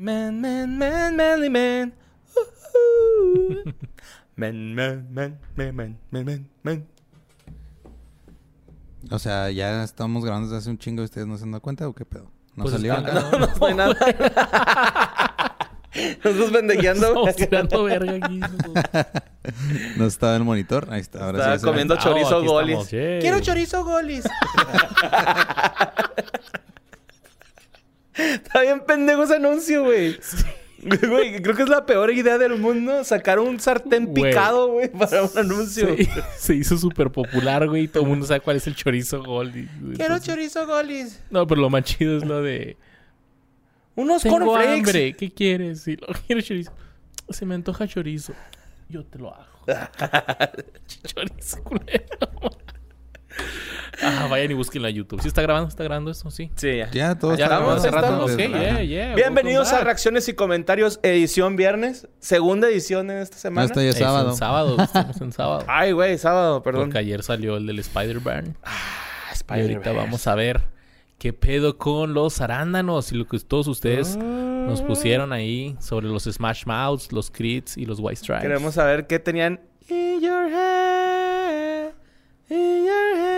Man, man, man, manly man. Uh-huh. man, man, man, man, man, man, man, man. O sea, ya estamos grabando desde hace un chingo y ustedes no se han dado cuenta o qué pedo. ¿No Pues salió acá? No, no soy nada. Nosotros pendejeando. Estamos tirando verga aquí. ¿No estaba el monitor? Ahí está. Ahora Estaba sí. comiendo Ah, chorizo golis. estamos. Quiero chorizo golis. Está bien pendejo ese anuncio, güey. Güey, creo que es la peor idea del mundo sacar un sartén picado, güey, para un anuncio. Se, se hizo súper popular, güey. y Todo el mundo sabe cuál es el chorizo Goldie. güey. Quiero Entonces- chorizo golis. No, pero lo más chido es lo de... Unos Tengo hambre. ¿Qué quieres? Sí, lo quiero chorizo. Se me antoja chorizo. Yo te lo hago. chorizo, culero. ah, vayan y búsquenlo a YouTube. ¿Sí está grabando? ¿Está grabando esto? Sí. Sí, ya. Ya, todos Ya estamos, hace rato. estamos. Ok, yeah, yeah. Bienvenidos a. Reacciones y Comentarios, edición viernes. Segunda edición en esta No, semana. está ya Es sábado. en sábado. Estamos en sábado. Ay, güey, sábado, perdón. Porque ayer salió el del Spider-Man. Ah, Y Spider-Man. ahorita vamos a ver qué pedo con los arándanos y lo que todos ustedes nos pusieron ahí sobre los Smash Mouths, los Crits y los White Stripes. Queremos saber qué tenían in your head. In your head.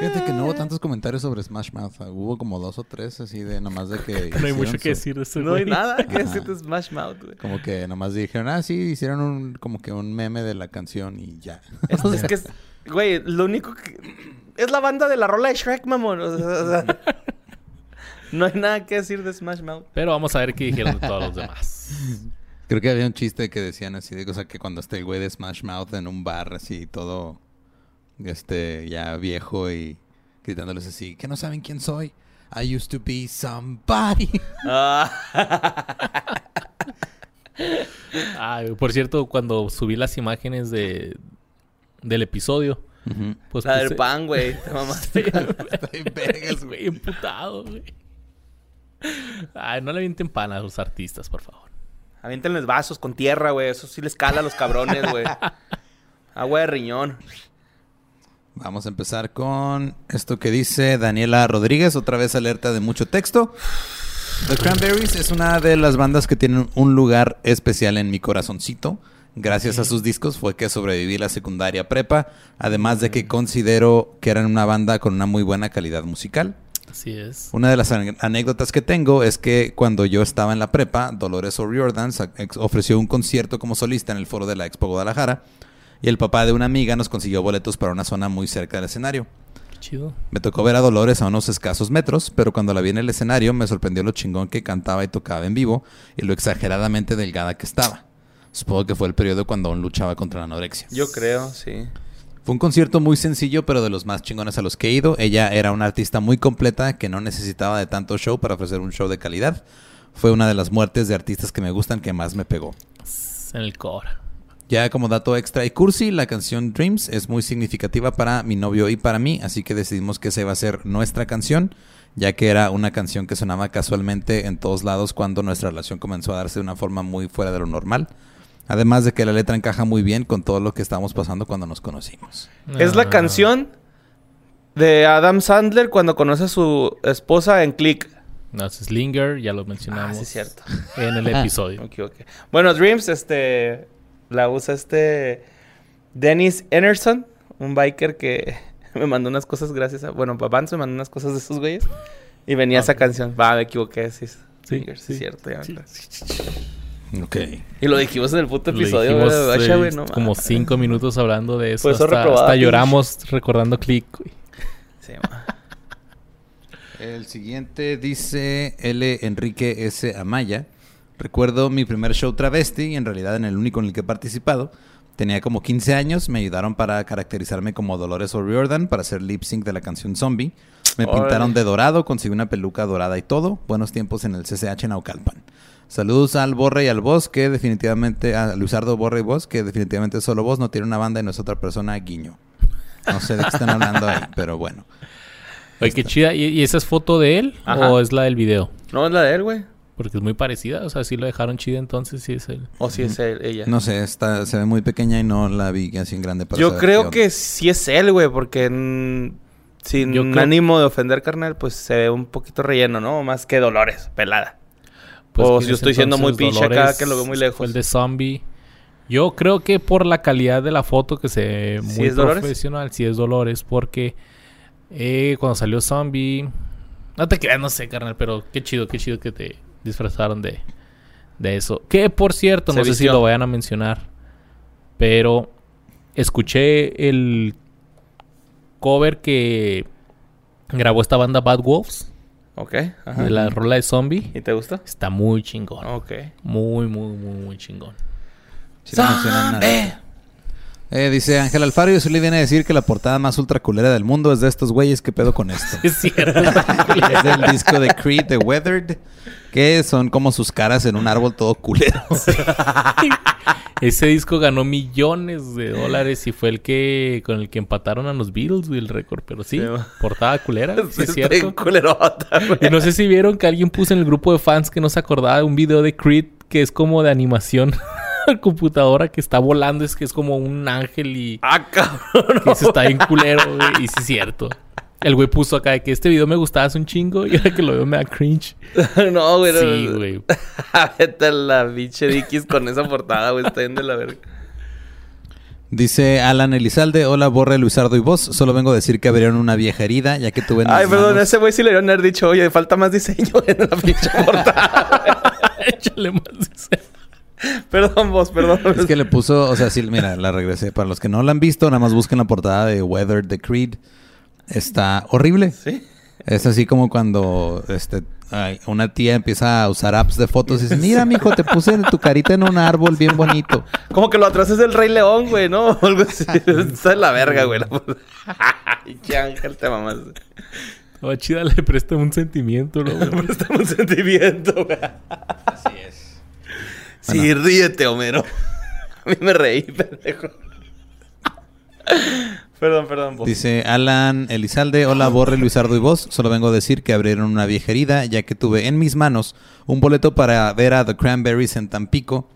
Fíjate que no hubo tantos comentarios sobre Smash Mouth. Ah, Hubo como dos o tres así de nomás de que... No hay mucho su- que decir de eso. No hay nada que Ajá. decir de Smash Mouth, güey. Como que nomás dijeron, ah, sí, hicieron un, como que un meme de la canción y ya. Es, es que, es- güey, lo único que... Es la banda de la rola de Shrek, mamón. O sea, o sea, no hay nada que decir de Smash Mouth. Pero vamos a ver qué dijeron de todos los demás. Creo que había un chiste que decían así de cosa que cuando está el güey de Smash Mouth en un bar así todo este ya viejo y gritándoles así, que no saben quién soy. I used to be somebody. Ah, Ay, por cierto, cuando subí las imágenes de del episodio, Ujú. pues la del puse- pan, güey. Te mamaste. Vergas, güey, emputado, güey. Ay, no le avienten pan a los artistas, por favor. Aviéntenles vasos con tierra, güey. Eso sí les cala a los cabrones, güey. Agua de riñón. Vamos a empezar con esto que dice Daniela Rodríguez, otra vez alerta de mucho texto. The Cranberries es una de las bandas que tienen un lugar especial en mi corazoncito. Gracias a sus discos fue que sobreviví la secundaria prepa, además de que considero que eran una banda con una muy buena calidad musical. Así es. Una de las anécdotas que tengo es que cuando yo estaba en la prepa, Dolores O'Riordan ofreció un concierto como solista en el foro de la Expo Guadalajara y el papá de una amiga nos consiguió boletos para una zona muy cerca del escenario. Qué chido. Me tocó ver a Dolores a unos escasos metros, pero cuando la vi en el escenario me sorprendió lo chingón que cantaba y tocaba en vivo y lo exageradamente delgada que estaba. Supongo que fue el periodo cuando aún luchaba contra la anorexia. Yo creo, sí. Fue un concierto muy sencillo, pero de los más chingones a los que he ido. Ella era una artista muy completa que no necesitaba de tanto show para ofrecer un show de calidad. Fue una de las muertes de artistas que me gustan que más me pegó. En el core. Ya como dato extra y cursi, la canción Dreams es muy significativa para mi novio y para mí, así que decidimos que esa iba a ser nuestra canción, ya que era una canción que sonaba casualmente en todos lados cuando nuestra relación comenzó a darse de una forma muy fuera de lo normal. Además de que la letra encaja muy bien con todo lo que estábamos pasando cuando nos conocimos. Es la Ah. canción de Adam Sandler cuando conoce a su esposa en Click. No, es Slinger, ya lo Ah, mencionamos. sí, es cierto. En el episodio. Me equivoqué. Bueno, Dreams, este. La usa este. Dennis Enerson, un biker que me mandó unas cosas gracias a. Bueno, Vance me mandó unas cosas de esos güeyes. Y venía Ah, esa canción. Va, me equivoqué, sí. Sí, es cierto. ya Sí. Ok. Y lo dijimos en el puto episodio, dijimos, güey. Guacha, eh, güey, no como cinco minutos hablando de eso. Por eso hasta, lloramos recordando Click. güey. Sí, ma. El siguiente dice L. Enrique S. Amaya. Recuerdo mi primer show travesti y en realidad en el único en el que he participado. Tenía como 15 años, me ayudaron para caracterizarme como Dolores O'Riordan para hacer lip sync de la canción Zombie. Me pintaron de dorado, conseguí una peluca dorada y todo. Buenos tiempos en el CCH Naucalpan. Saludos al Borre y al Boss, que definitivamente, a Luisardo Borre y Boss, que definitivamente solo vos no tiene una banda y no es otra persona, Guiño. No sé de qué están hablando ahí, pero bueno. Oye, qué chida. ¿Y, y esa es foto de él Ajá. o es la del video? No es la de él, güey. Porque es muy parecida. O sea, sí lo dejaron chida entonces, sí es él. O si es él, ella. No sé, está, se ve muy pequeña y no la vi así en grande para Yo creo que sí es él, güey, porque sin Yo creo- ánimo de ofender, carnal, pues se ve un poquito relleno, ¿no? Más que Dolores, pelada. pues, O si yo estoy siendo muy pinche acá, que lo veo muy fue lejos. el de Zombie. Yo creo que por la calidad de la foto que se ve ¿Sí muy es Dolores? profesional, sí es Dolores, porque eh, cuando salió Zombie, no te creas, no sé, carnal, pero qué chido, qué chido que te disfrazaron de, de eso. Que por cierto, Se no sé si lo vayan a mencionar, pero escuché el cover que grabó esta banda Bad Wolves Ok. Ajá. de la rola de Zombie. ¿Y te gustó? Está muy chingón. Ok. Muy, muy, muy, muy chingón. No. Eh, dice Ángel Alfaro, y se le viene a decir que la portada más ultra culera del mundo es de estos güeyes. ¿Qué pedo con esto? Es cierto. es del disco de Creed, The Weathered, que son como sus caras en un árbol todo culero. Ese disco ganó millones de dólares y fue el que con el que empataron a los Beatles, güey, el récord. Pero sí, Sí, portada culera, sí es cierto. culerota. Y no sé si vieron que alguien puso en el grupo de fans que no se acordaba de un video de Creed que es como de animación computadora que está volando, es que es como un ángel y Ah, cabrón. que se está bien culero, güey. Y sí es cierto. El güey puso acá de que este video me gustaba hace un chingo y ahora que lo veo me da cringe. no, güey. no, Sí, no. güey. Vete a la biche Dickies con esa portada, güey. Está bien de la verga. Dice Alan Elizalde, hola Borre, Luisardo y vos. Solo vengo a decir que abrieron una vieja herida, ya que tuve en Ay, perdón, manos- ese güey sí le dieron haber dicho, oye, falta más diseño en la pinche portada. Échale más diseño. perdón, vos, perdón. Es que le puso, o sea, sí, mira, la regresé. Para los que no la han visto, nada más busquen la portada de Weather the Creed. Está horrible. Sí. Es así como cuando este, ay, una tía empieza a usar apps de fotos y dice, mira, mijo, te puse tu carita en un árbol bien bonito. Como que lo atrás es del Rey León, güey, ¿no? O Algo así. Está en la verga, güey. qué ángel te mamás. Oh, chida le presta un sentimiento, ¿no? güey? Presta un sentimiento, güey. Así Sí, ríete, Homero. A mí me reí, pendejo. perdón, perdón, vos. Dice Alan Elizalde, hola Borre, Luisardo y vos. Solo vengo a decir que abrieron una vieja herida, ya que tuve en mis manos un boleto para ver a The Cranberries en Tampico.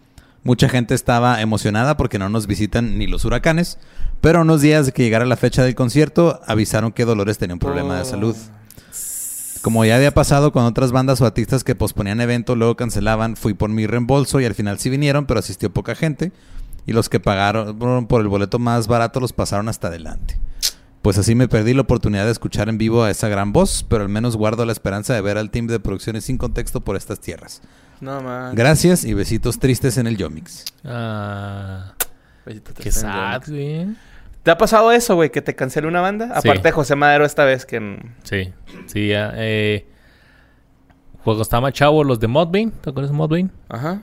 Mucha gente estaba emocionada porque no nos visitan ni los huracanes, pero unos días de que llegara la fecha del concierto avisaron que Dolores tenía un problema de Oh. salud. Como ya había pasado con otras bandas o artistas que posponían evento, luego cancelaban, fui por mi reembolso y al final sí vinieron, pero asistió poca gente. Y los que pagaron por el boleto más barato los pasaron hasta adelante. Pues así me perdí la oportunidad de escuchar en vivo a esa gran voz, pero al menos guardo la esperanza de ver al team de producciones sin contexto por estas tierras. No, man. Gracias y besitos tristes en el Yomix. Ah, qué sad, güey. ¿Te ha pasado eso, güey? Que te cancele una banda. Sí. Aparte de José Madero esta vez que... Sí, sí, ya. Eh, cuando estaba más chavo, los de Modbane, ¿te acuerdas de Modbane? Ajá.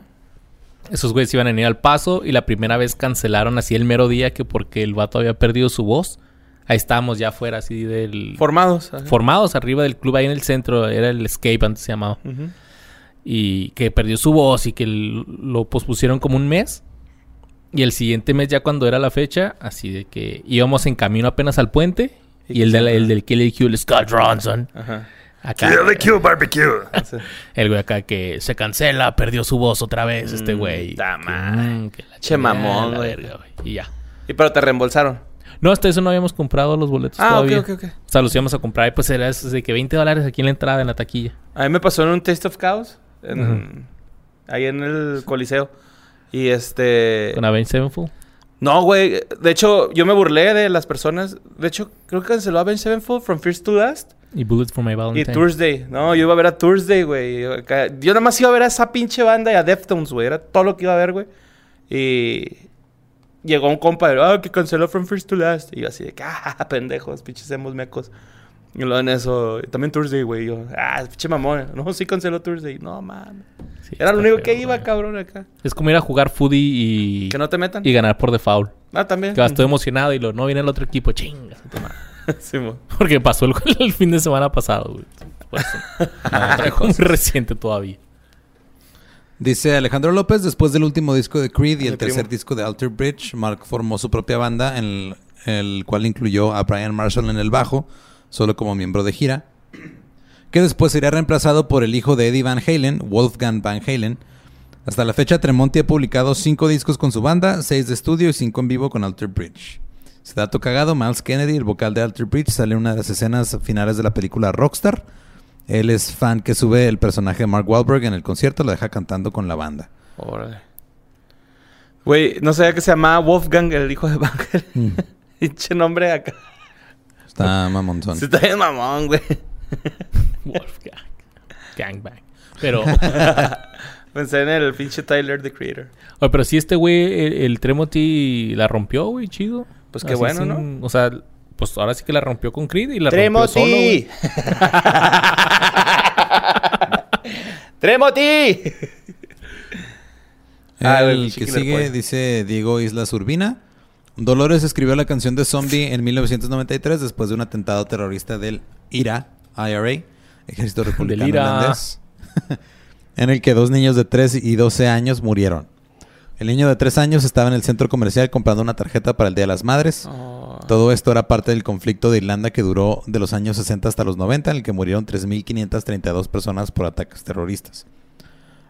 Esos güeyes iban a venir al paso y la primera vez cancelaron así el mero día que porque el vato había perdido su voz. Ahí estábamos ya afuera así del... Formados. ajá. formados arriba del club ahí en el centro, era el Escape antes se llamaba. Y que perdió su voz y que lo pospusieron como un mes. Y el siguiente mes ya cuando era la fecha, así de que íbamos en camino apenas al puente. Y el, de la- el del Kelly Q, el Scott Ronson. Ajá. Acá, barbecue. Sí. el güey acá que se cancela, perdió su voz otra vez este Mm, güey. Que, madre. mm, que la Che mamón, güey. güey. Y ya. Y pero te reembolsaron. No, hasta eso no habíamos comprado los boletos Ah, ok, todavía. ok, ok. O sea, los íbamos a comprar y pues era eso de que 20 dólares aquí en la entrada, en la taquilla. A mí me pasó en un Taste of Chaos. en- Ahí en el Coliseo. Y este... Con Avenged Sevenfold. No, güey. De hecho, yo me burlé de las personas. De hecho, creo que canceló Avenged Sevenfold From First to Last. Y Bullets for My Y Valentine. Thursday. No, yo iba a ver a Thursday, güey. Yo nada más iba a ver a esa pinche banda y a Deftones, güey. Era todo lo que iba a ver, güey. Y llegó un compa, ah, que canceló From First to Last. Y yo así de, ah, pendejos, pinches hemos mecos. Y luego en eso, también Thursday, güey. Yo, ah, pinche mamón. No, sí canceló Thursday. No, man. Sí, Era lo único feo, que iba, cabrón, acá. Es como ir a jugar foodie y, Que no te metan. y ganar por default. Ah, también. Que vas todo emocionado y lo, no viene el otro equipo. Chingas. Sí, mo. Porque pasó el, el fin de semana pasado, güey. Por eso. No, muy reciente todavía. Dice Alejandro López, después del último disco de Creed y el tercer primo. disco de Alter Bridge, Mark formó su propia banda, en el, el cual incluyó a Brian Marshall en el bajo, solo como miembro de gira, que después sería reemplazado por el hijo de Eddie Van Halen, Wolfgang Van Halen. Hasta la fecha, Tremonti ha publicado cinco discos con su banda, seis de estudio y cinco en vivo con Alter Bridge. Se dato cagado, Miles Kennedy, el vocal de Alter Bridge, sale en una de las escenas finales de la película Rockstar. Él es fan que sube el personaje de Mark Wahlberg en el concierto, lo deja cantando con la banda. Órale. Güey, no sabía que se llamaba Wolfgang, el hijo de Van Halen. Mm. Nombre acá. Está mamonzón. Se está bien mamón, güey. Wolfgang. Gangbang. Pero, Pensé en el pinche Tyler, the Creator. oye, pero si este güey, el, el Tremoti la rompió, güey, chido. Pues qué bueno, ¿no? O sea, pues ahora sí que la rompió con Creed y la rompió solo, güey. ¡Tremoti! Ah, el que sigue dice Diego Islas Urbina. Dolores escribió la canción de Zombie en 1993 después de un atentado terrorista del IRA, IRA, Ejército Republicano. Irlandés, en el que dos niños de 3 y 12 años murieron. El niño de 3 años estaba en el centro comercial comprando una tarjeta para el Día de las Madres. Oh. Todo esto era parte del conflicto de Irlanda que duró de los años 60 hasta los 90, en el que murieron 3.532 personas por ataques terroristas.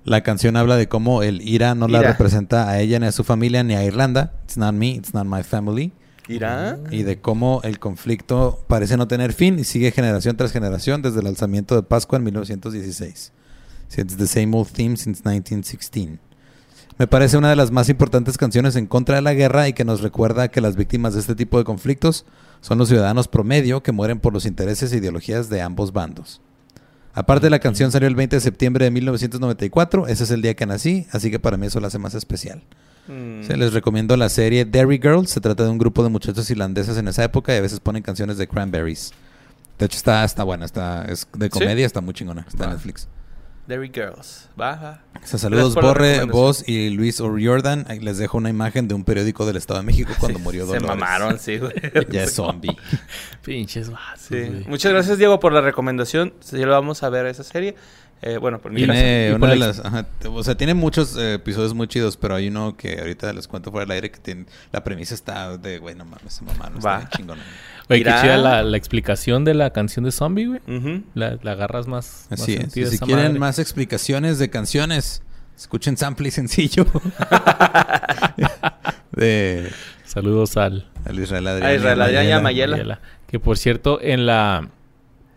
La canción habla de cómo el IRA no la representa a ella ni a su familia ni a Irlanda. It's not me, it's not my family. ¿Irá? Y de cómo el conflicto parece no tener fin y sigue generación tras generación desde el alzamiento de Pascua en 1916. It's the same old theme since 1916. Me parece una de las más importantes canciones en contra de la guerra y que nos recuerda que las víctimas de este tipo de conflictos son los ciudadanos promedio que mueren por los intereses e ideologías de ambos bandos. Aparte, la canción salió el 20 de septiembre de 1994. Ese es el día que nací, así que para mí eso la hace más especial. Mm. Se les recomiendo la serie Derry Girls. Se trata de un grupo de muchachos irlandeses en esa época y a veces ponen canciones de Cranberries. De hecho, está, está buena. Está, es de comedia, está muy chingona. Está en. Netflix. Derry Girls. Baja. O sea, saludos, Borre, vos y Luis O'Riordan. Les dejo una imagen de un periódico del Estado de México cuando murió Se Dolores. mamaron, sí, güey. Ya es zombie. Pinches vatos, Sí. Muchas gracias, Diego, por la recomendación. Sí, lo vamos a ver esa serie. Eh, bueno, por mi. Tiene una por de la- las, ajá, o sea, tiene muchos eh, episodios muy chidos, pero hay uno que ahorita les cuento fuera del aire que tiene, la premisa está de, güey, no mames, se mamaron, está chingón. Oye, qué chida la, la explicación de la canción de Zombie, güey. La, la agarras más, más Así es. si quieren madre. más explicaciones de canciones, escuchen Sample y Sencillo. de Saludos al... al Israel Adrián. A Israel Adrián y a Mayela. Mayela. Que por cierto, en la...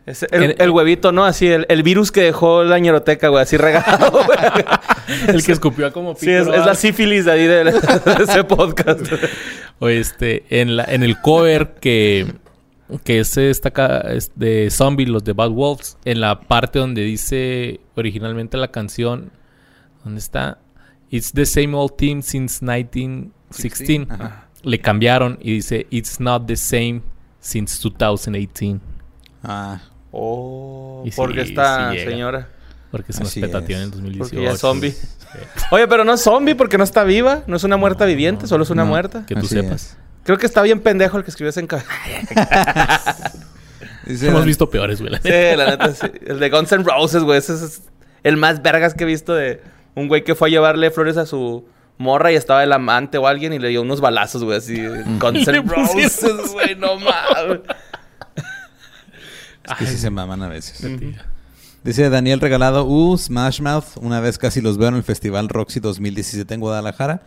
Ese- el, huevito, ¿no? Así, el, el virus que dejó la ñeroteca, güey, así regado, güey. El que escupió como Sí, es, es la sífilis de ahí de, de ese podcast. O este, en, la, en el cover que, que es esta es de Zombie, los de Bad Wolves, en la parte donde dice originalmente la canción, ¿dónde está? It's the same old team since 1916. Ajá. Le cambiaron y dice It's not the same since 2018. Ah, Oh, Y sí, porque esta sí llega. señora. Porque se nos petateó en el 2018. Porque ya es zombie. Oye, pero no es zombie porque no está viva. No es una muerta viviente, solo es una No. muerta. Que tú Así sepas. es. Creo que está bien pendejo el que escribió ese en Hemos visto peores, güey. la Sí, la neta, sí. El de Guns N' Roses, güey. Ese es el más vergas que he visto de un güey que fue a llevarle flores a su morra y estaba el amante o alguien y le dio unos balazos, güey, así. Guns N' Roses, güey, no mames. Es que sí se maman a veces. Dice Daniel Regalado, uh, Smash Mouth. Una vez casi los veo en el Festival Roxy 2017 en Guadalajara.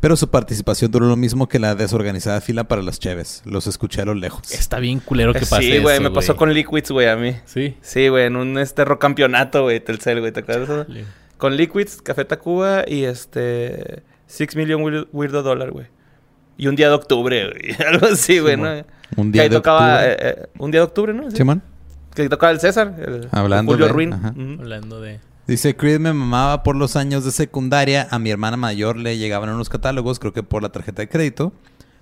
Pero su participación duró lo mismo que la desorganizada fila para las Cheves. Los escuché a lo lejos. Está bien culero que pase Sí, güey, me pasó con Liquids, güey, a mí. Sí. Sí, güey, en un este rock campeonato, güey, Telcel, güey, ¿te acuerdas? de eso? Chale. Con Liquids, Café Tacuba y este... Six Million Weir- Weirdo Dollar, güey. Y un día de octubre, güey. Algo así, güey, ¿no? Un Que día ahí de tocaba... octubre. eh, eh, un día de octubre, ¿no? Sí. Simón. Que tocaba el César. El, Hablando Julio de- Ruin. Hablando de... Dice, Creed me mamaba por los años de secundaria. A mi hermana mayor le llegaban unos catálogos, creo que por la tarjeta de crédito,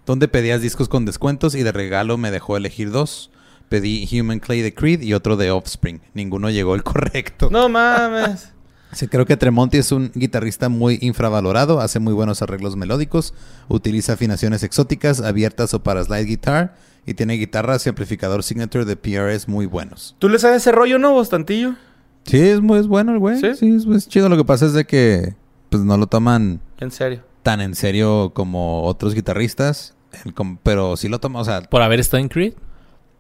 donde pedías discos con descuentos y de regalo me dejó elegir dos. Pedí Human Clay de Creed y otro de Offspring. Ninguno llegó el correcto. No mames. Sí, creo que Tremonti es un guitarrista muy infravalorado, hace muy buenos arreglos melódicos, utiliza afinaciones exóticas, abiertas o para slide guitar, y tiene guitarras y amplificador signature de PRS muy buenos. ¿Tú le sabes ese rollo, no, Bostantillo? Sí, es muy es bueno el güey. ¿Sí? ¿Sí? es, es chido. Lo que pasa es de que pues no lo toman En serio. tan en serio como otros guitarristas, el pero sí lo toman, o sea, Por haber estado en Creed.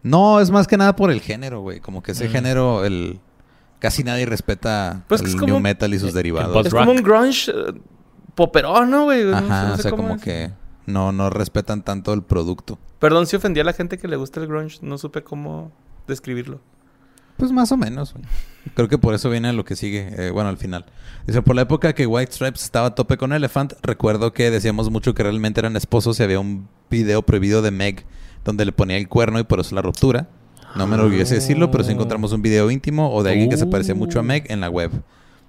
no es más que nada por el género, güey, como que ese Mm. género el casi nadie respeta Pues el es como new metal y sus derivados. Es rock. como un grunge eh, poperón, ¿no, güey? No sé- Ajá, o sea, cómo como es. que no, no respetan tanto el producto. Perdón si ofendí a la gente que le gusta el grunge. No supe cómo describirlo. Pues más o menos. Creo que por eso viene lo que sigue. eh, bueno, al final. Dice, por la época que White Stripes estaba a tope con Elephant, recuerdo que decíamos mucho que realmente eran esposos y había un video prohibido de Meg donde le ponía el cuerno y por eso la ruptura. No me enorgullece decirlo, pero sí encontramos un video íntimo o de alguien que se parecía mucho a Meg en la web.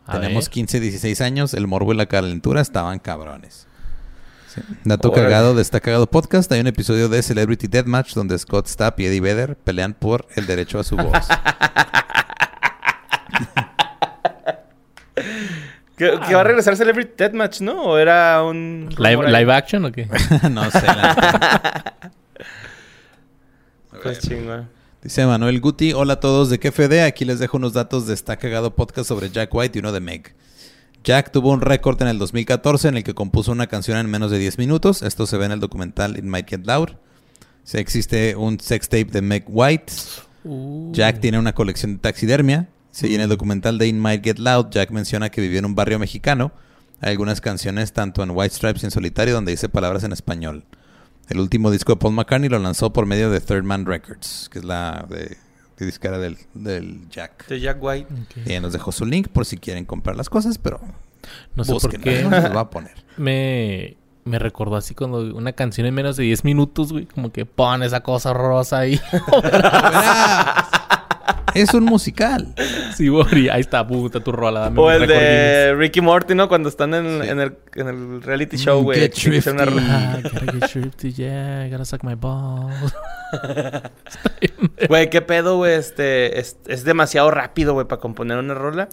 A Tenemos ver. 15, 16 años, el morbo y la calentura estaban cabrones. Sí. Dato Órale. cagado de Está Cagado Podcast, hay un episodio de Celebrity Deathmatch donde Scott Stapp y Eddie Vedder pelean por el derecho a su voz. Que, que va a regresar Celebrity Deathmatch, ¿no? ¿O era un... ¿Live, action o qué? no sé. la. Pues chingón. Dice Manuel Guti, hola a todos de KFD, aquí les dejo unos datos de Está Cagado Podcast sobre Jack White y uno de Meg. Jack tuvo un récord en el 2014 en el que compuso una canción en menos de 10 minutos. Esto se ve en el documental It Might Get Loud. Sí, existe un sex tape de Meg White. Uh. Jack tiene una colección de taxidermia. Sí, y en el documental de It Might Get Loud, Jack menciona que vivió en un barrio mexicano. Hay algunas canciones, tanto en White Stripes y en solitario, donde dice palabras en español. El último disco de Paul McCartney lo lanzó por medio de Third Man Records, que es la de, de disquera del, del Jack. De Jack White. Y nos dejó su link por si quieren comprar las cosas, pero No sé por qué. no va a poner. me, me recordó así cuando una canción en menos de 10 minutos, güey. Como que pon esa cosa rosa ahí. es un musical. sí, güey. Ahí está, puta, tu rola. Dame O el de Ricky Morty, ¿no? Cuando están en, Sí. en el, en el reality show, güey. get una. Ah, gotta get yeah, gotta suck my balls. Güey, qué pedo, güey. Este, es, es demasiado rápido, güey, para componer una rola.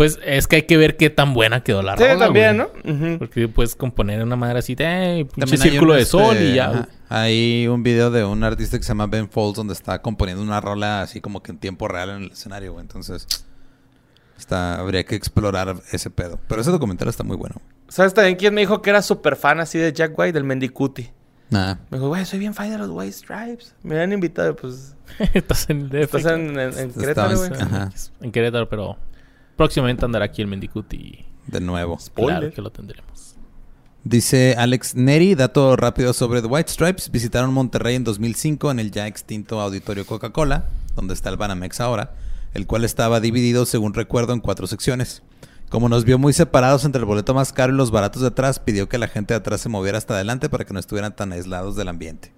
Pues es que hay que ver qué tan buena quedó la Sí, rola. también, güey. ¿no? Ujú. Porque puedes componer una madre así, eh, pinche También hay círculo un, de sol este, y ya. ajá, güey. Hay un video de un artista que se llama Ben Folds donde está componiendo una rola así como que en tiempo real en el escenario, güey. Entonces, está, habría que explorar ese pedo. Pero ese documental está muy bueno. ¿Sabes también quién me dijo que era súper fan así de Jack White, del Mendicuti? Nada. Me dijo, güey, soy bien fan de los White Stripes. Me habían invitado, pues. Estás en el DF. Estás en, en, en Querétaro, güey. En Querétaro, pero próximamente andará aquí el Mendicuti y De nuevo. Spoiler. claro que lo tendremos. Dice Alex Neri, dato rápido sobre The White Stripes. Visitaron Monterrey en 2005 en el ya extinto auditorio Coca-Cola, donde está el Banamex ahora, el cual estaba dividido, según recuerdo, en cuatro secciones. Como nos vio muy separados entre el boleto más caro y los baratos de atrás, pidió que la gente de atrás se moviera hasta adelante para que no estuvieran tan aislados del ambiente.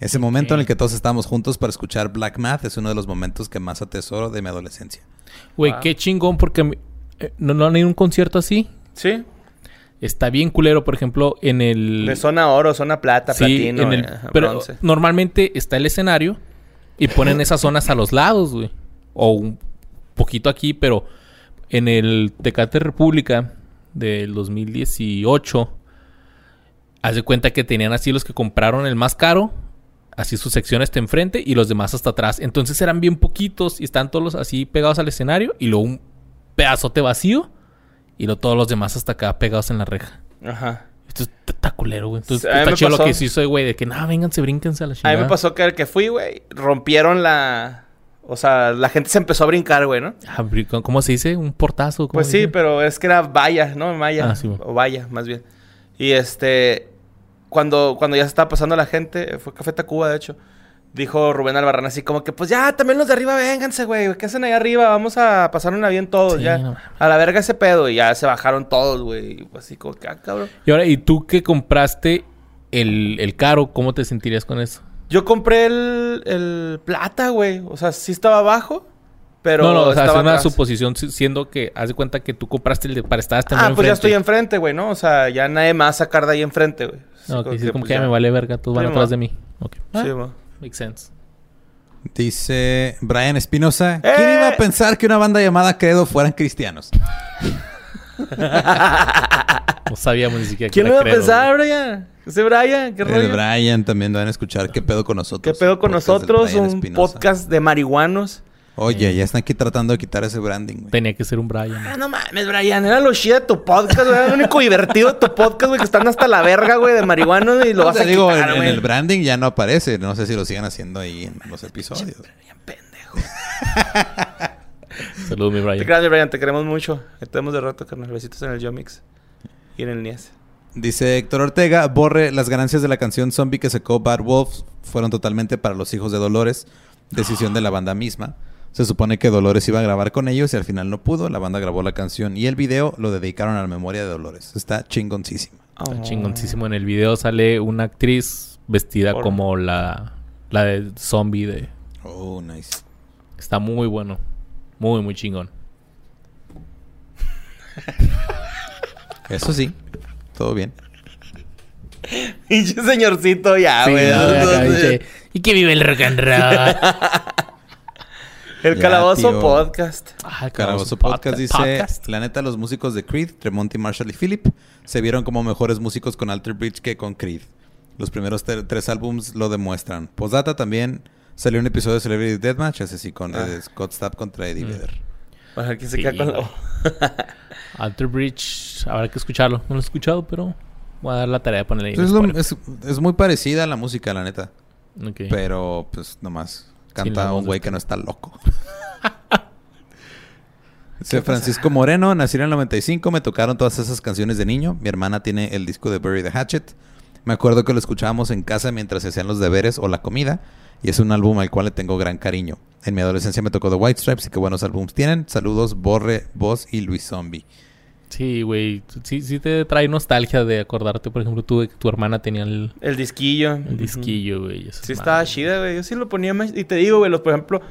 Ese momento en el que todos estábamos juntos para escuchar Black Math es uno de los momentos que más atesoro de mi adolescencia. Güey, Wow. qué chingón porque eh, no, no han ido a un concierto así. Sí. Está bien culero, por ejemplo, en el... De zona oro, zona plata, Sí, platino, en el- eh, pero bronce. normalmente está el escenario y ponen esas zonas a los lados, güey. O un poquito aquí, pero en el Tecate República del 2018, haz de cuenta que tenían así los que compraron el más caro, así su sección está enfrente y los demás hasta atrás. Entonces eran bien poquitos y están todos los así pegados al escenario y luego un pedazote vacío y luego todos los demás hasta acá pegados en la reja. Ajá. Esto es- está culero, güey. Entonces, a está chido lo que sí soy, güey, de que, no, vénganse, brínquense a la A chingada. mí me pasó que el que fui, güey, rompieron la... O sea, la gente se empezó a brincar, güey, ¿no? Ah, ¿Cómo se dice? ¿Un portazo? ¿Cómo Pues sí, dice? pero es que era valla, ¿no? Maya. Ah, sí. O valla, más bien. Y este... Cuando, cuando ya se estaba pasando la gente, fue Café Tacuba, de hecho, dijo Rubén Albarrán así como que, pues ya, también los de arriba, vénganse, güey. ¿Qué hacen ahí arriba? Vamos a pasar una bien todos, Sí, ya. no a la verga ese pedo. Y ya se bajaron todos, güey. Así como que, ah, cabrón. Y ahora, ¿y tú que compraste el, el caro? ¿Cómo te sentirías con eso? Yo compré el, el plata, güey. O sea, sí estaba abajo, pero no, no, o sea, es una atrás. suposición si- siendo que haz de cuenta que tú compraste el de para estar hasta Ah, pues ya estoy enfrente, güey, ¿no? O sea, ya nadie me va a sacar de ahí enfrente, güey. No, ok, sí, como pues, que ya me vale verga, todos van atrás de mí. Ok. Ah, Sí, makes sense. Dice Brian Espinosa, ¿quién ¡Eh! iba a pensar que una banda llamada Credo fueran cristianos? No sabíamos ni siquiera que ¿Quién era iba a credo, pensar, Brian? Ese Brian, qué El. Brian también van a escuchar qué pedo con ¿Qué nosotros. pedo con Podcast nosotros? Un podcast de marihuanos. Oye, ya están aquí tratando de quitar ese branding, güey. Tenía que ser un Brian. Ah, no mames, Brian. Era lo chido de tu podcast, güey. Era lo único divertido de tu podcast, güey. Que están hasta la verga, güey, de marihuanos. Y lo No, vas te a digo, quitar, en, el branding ya no aparece. No sé si lo sigan haciendo ahí en los episodios. Brian, pendejo. Saludos, mi Brian. mi Brian. Te queremos mucho. Te vemos de rato, carnal. Besitos en el Yomix. Y en el Nies. Dice Héctor Ortega, borre las ganancias de la canción Zombie que sacó Bad Wolves fueron totalmente para los hijos de Dolores, decisión de la banda misma. Se supone que Dolores iba a grabar con ellos y al final no pudo. La banda grabó la canción y el video lo dedicaron a la memoria de Dolores. Está chingoncísima. Está chingoncísimo. En el video sale una actriz vestida Por- como la, la de zombie de... Oh, nice. Está muy bueno. Muy, muy chingón. Eso sí, todo bien. Pinche señorcito ya, Sí, güey. no, ¿Y que vive el rock and roll? el Ya, calabozo tío. podcast. Ah, Caraboso Podcast- Podcast dice, Podcast. la neta, los músicos de Creed, Tremont y Marshall y Philip, se vieron como mejores músicos con Alter Bridge que con Creed. Los primeros tres álbums lo demuestran. Postdata también salió un episodio de Celebrity Deathmatch, ese sí, con Ah. Scott Stapp contra Eddie Mm. Vedder. A ver quién se Sí, queda con la. Alter Bridge, habrá que escucharlo. No lo he escuchado, pero voy a dar la tarea de ponerle ahí. en Es, lo- Spotify. es- es muy parecida a la música, la neta. Pero, pues, nomás canta un güey que no está loco. Dice Francisco Moreno, nací en el 95, me tocaron todas esas canciones de niño. Mi hermana tiene el disco de Bury the Hatchet. Me acuerdo que lo escuchábamos en casa mientras se hacían los deberes o la comida. Y es un álbum al cual le tengo gran cariño. En mi adolescencia me tocó The White Stripes y qué buenos álbums tienen. Saludos, Borre, Vos y Luis Zombie. Sí, güey. Sí, sí te trae nostalgia de acordarte, por ejemplo, tú de que tu hermana tenía el, El disquillo. el disquillo, güey. Sí, estaba chida, güey. Yo sí lo ponía más. Y te digo, güey, los, por ejemplo,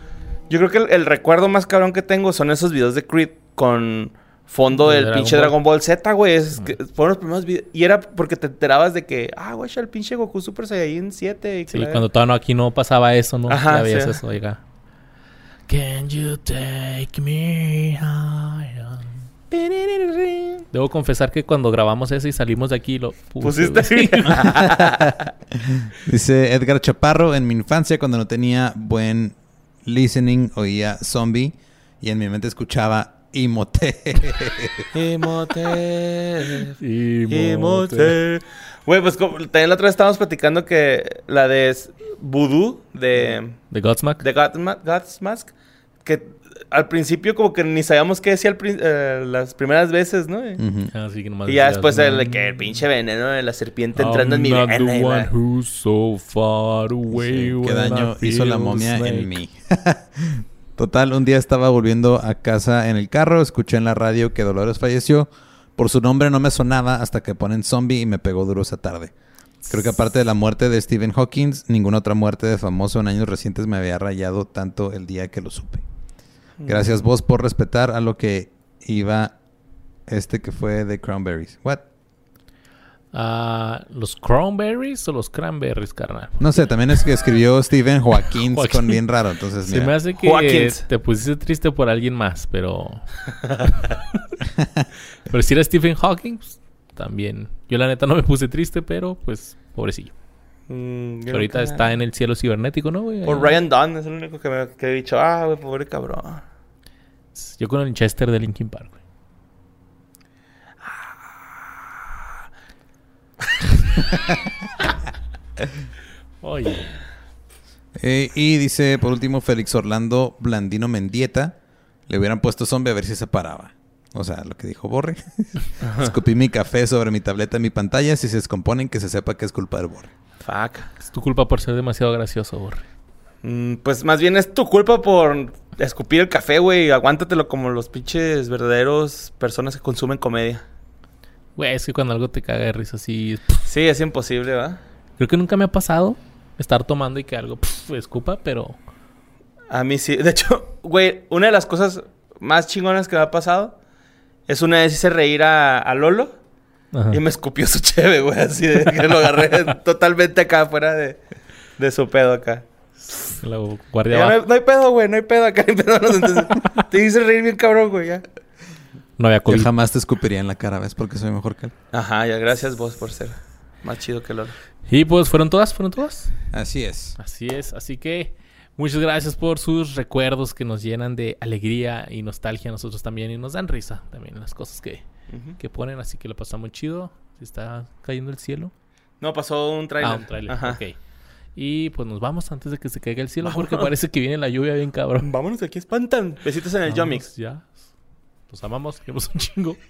yo creo que el, el recuerdo más cabrón que tengo son esos videos de Creed con fondo De del Dragon pinche Ball. Dragon Ball Z, güey. Es que fueron los primeros videos. Y era porque te enterabas de que, ah, güey, el pinche Goku Super Saiyan 7. Y Sí, la- cuando todavía no, aquí no pasaba eso, ¿no? Ajá, ya veías sí. eso, oiga. Can you take me higher? Debo confesar que cuando grabamos eso y salimos de aquí lo puse, Pusiste. Dice Edgar Chaparro, en mi infancia cuando no tenía buen listening oía zombie y en mi mente escuchaba Imote. Imhotep. Y Imhotep. Güey, pues como, también la otra vez estábamos platicando que la de Voodoo de, ¿De Godsmack? de God Ma- God's Mask, que al principio como que ni sabíamos qué decía eh, las primeras veces, ¿no? Así que nomás Y ya decías, después el, de "Mm, que el pinche veneno de la serpiente entrando en mi not vena. the one who's so far away Sí, ¿Qué daño hizo la momia snake". en mí? Total, un día estaba volviendo a casa en el carro, escuché en la radio que Dolores falleció. Por su nombre no me sonaba hasta que ponen zombie y me pegó duro esa tarde. Creo que aparte de la muerte de Stephen Hawking, ninguna otra muerte de famoso en años recientes me había rayado tanto el día que lo supe. Gracias vos por respetar a lo que iba este que fue de Cranberries. What? Ah, ¿Los cranberries o los cranberries, carnal? No sé, también es que escribió Stephen Joaquín Joaquín. con bien raro, entonces Se mira. me hace que Joaquins. te pusiste triste por alguien más, pero... pero si era Stephen Hawking, pues, también. Yo la neta no me puse triste, pero pues, pobrecillo. Mm, Que ahorita nunca- está en el cielo cibernético, ¿no, güey? O Ryan Dunn es el único que me que he dicho, ah, güey, pobre cabrón. Yo con el Chester de Linkin Park, güey. Oye. Eh, y dice, por último, Félix Orlando Blandino Mendieta. Le hubieran puesto zombie a ver si se paraba. O sea, lo que dijo Borre. Escupí mi café sobre mi tableta en mi pantalla. Si se descomponen, que se sepa que es culpa del Borre. Fuck. Es tu culpa por ser demasiado gracioso, Borre. Mm, pues más bien es tu culpa por escupir el café, güey. Aguántatelo como los pinches verdaderos personas que consumen comedia. Güey, es que cuando algo te caga de risa así... Sí, es imposible, ¿va? Creo que nunca me ha pasado estar tomando y que algo pf, escupa, pero... A mí sí. De hecho, güey, una de las cosas más chingonas que me ha pasado es una vez hice reír a, a Lolo Ajá. y me escupió su cheve, güey. Así de que lo agarré totalmente acá, fuera de, de su pedo acá. La guardia Ya no, hay, no hay pedo, güey, no hay pedo acá. no hay pedo. Entonces, te hice reír bien cabrón, güey, ya. No había Yo COVID. jamás te escupiría en la cara, ¿ves? Porque soy mejor que él. Ajá, ya, gracias vos por ser más chido que Lolo. Y pues fueron todas, fueron todas. Así es. Así es, así que muchas gracias por sus recuerdos que nos llenan de alegría y nostalgia a nosotros también y nos dan risa también las cosas que, Ujú. que ponen, así que lo pasamos chido. Se está cayendo el cielo. No, pasó un trailer. Ah, un trailer, Ajá. ok. Y pues nos vamos antes de que se caiga el cielo Vámonos. porque parece que viene la lluvia bien cabrón. Vámonos, aquí espantan. Besitos en el Yomix. Ya. Los amamos, queremos un chingo.